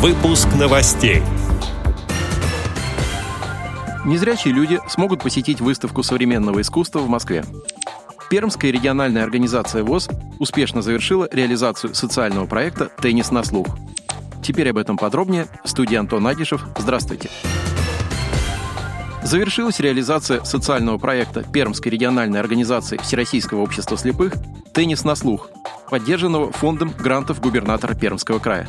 Выпуск новостей. Незрячие люди смогут посетить выставку современного искусства в Москве. Пермская региональная организация ВОЗ успешно завершила реализацию социального проекта «Теннис на слух». Теперь об этом подробнее. Студия Антон Агишев. Здравствуйте. Завершилась реализация социального проекта Пермской региональной организации Всероссийского общества слепых «Теннис на слух», поддержанного фондом грантов губернатора Пермского края.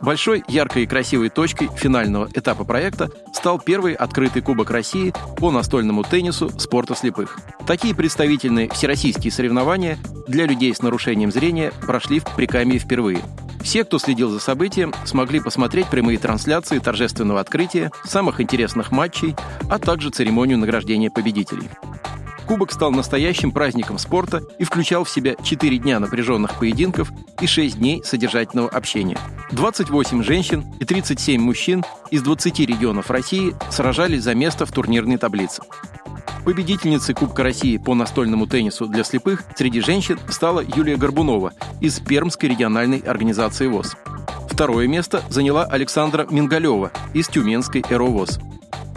Большой, яркой и красивой точкой финального этапа проекта стал первый открытый Кубок России по настольному теннису спорта слепых. Такие представительные всероссийские соревнования для людей с нарушением зрения прошли в Прикамье впервые. Все, кто следил за событием, смогли посмотреть прямые трансляции торжественного открытия, самых интересных матчей, а также церемонию награждения победителей. Кубок стал настоящим праздником спорта и включал в себя 4 дня напряженных поединков и 6 дней содержательного общения. 28 женщин и 37 мужчин из 20 регионов России сражались за место в турнирной таблице. Победительницей Кубка России по настольному теннису для слепых среди женщин стала Юлия Горбунова из Пермской региональной организации ВОЗ. Второе место заняла Александра Мингалева из Тюменской ЭРОВОЗ.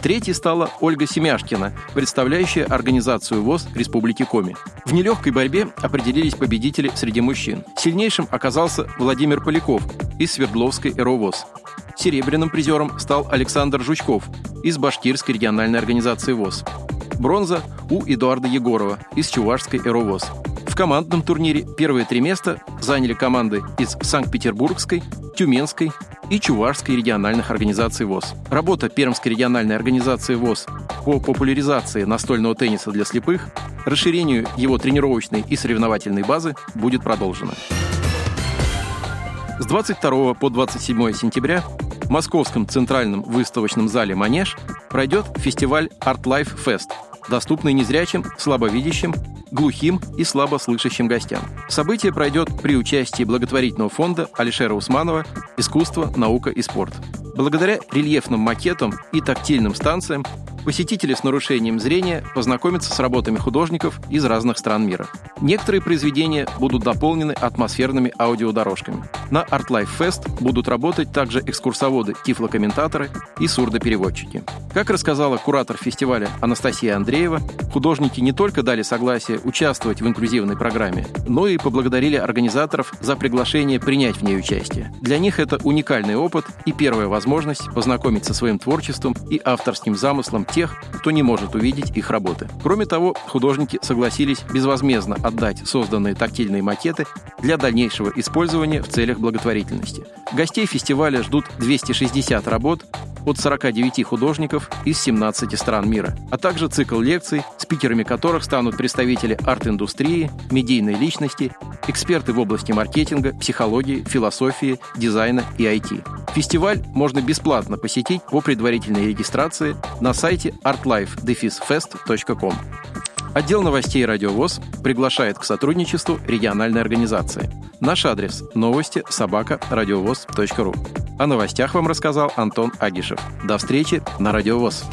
Третьей стала Ольга Семяшкина, представляющая организацию ВОЗ Республики Коми. В нелегкой борьбе определились победители среди мужчин. Сильнейшим оказался Владимир Поляков из Свердловской ЭРОВОЗ. Серебряным призером стал Александр Жучков из Башкирской региональной организации ВОЗ. Бронза у Эдуарда Егорова из Чувашской ЭРОВОЗ. В командном турнире первые три места заняли команды из Санкт-Петербургской, Тюменской и Чувашской региональных организаций ВОЗ. Работа Пермской региональной организации ВОЗ по популяризации настольного тенниса для слепых, расширению его тренировочной и соревновательной базы будет продолжена. С 22 по 27 сентября в Московском центральном выставочном зале «Манеж» пройдет фестиваль Art Life Fest, доступный незрячим, слабовидящим глухим и слабослышащим гостям. Событие пройдет при участии благотворительного фонда Алишера Усманова «Искусство, наука и спорт». Благодаря рельефным макетам и тактильным станциям посетители с нарушением зрения познакомятся с работами художников из разных стран мира. Некоторые произведения будут дополнены атмосферными аудиодорожками. На Art Life Fest будут работать также экскурсоводы, тифлокомментаторы и сурдопереводчики. Как рассказала куратор фестиваля Анастасия Андреева, художники не только дали согласие участвовать в инклюзивной программе, но и поблагодарили организаторов за приглашение принять в ней участие. Для них это уникальный опыт и первая возможность познакомиться со своим творчеством и авторским замыслом тех, кто не может увидеть их работы. Кроме того, художники согласились безвозмездно отдать созданные тактильные макеты для дальнейшего использования в целях благотворительности. Гостей фестиваля ждут 260 работ от 49 художников из 17 стран мира, а также цикл лекций, спикерами которых станут представители арт-индустрии, медийной личности, эксперты в области маркетинга, психологии, философии, дизайна и IT. Фестиваль можно бесплатно посетить по предварительной регистрации на сайте artlife-fest.com. Отдел новостей «Радиовоз» приглашает к сотрудничеству региональной организации. Наш адрес – новости собака радиовоз.ру. О новостях вам рассказал Антон Агишев. До встречи на «Радиовоз».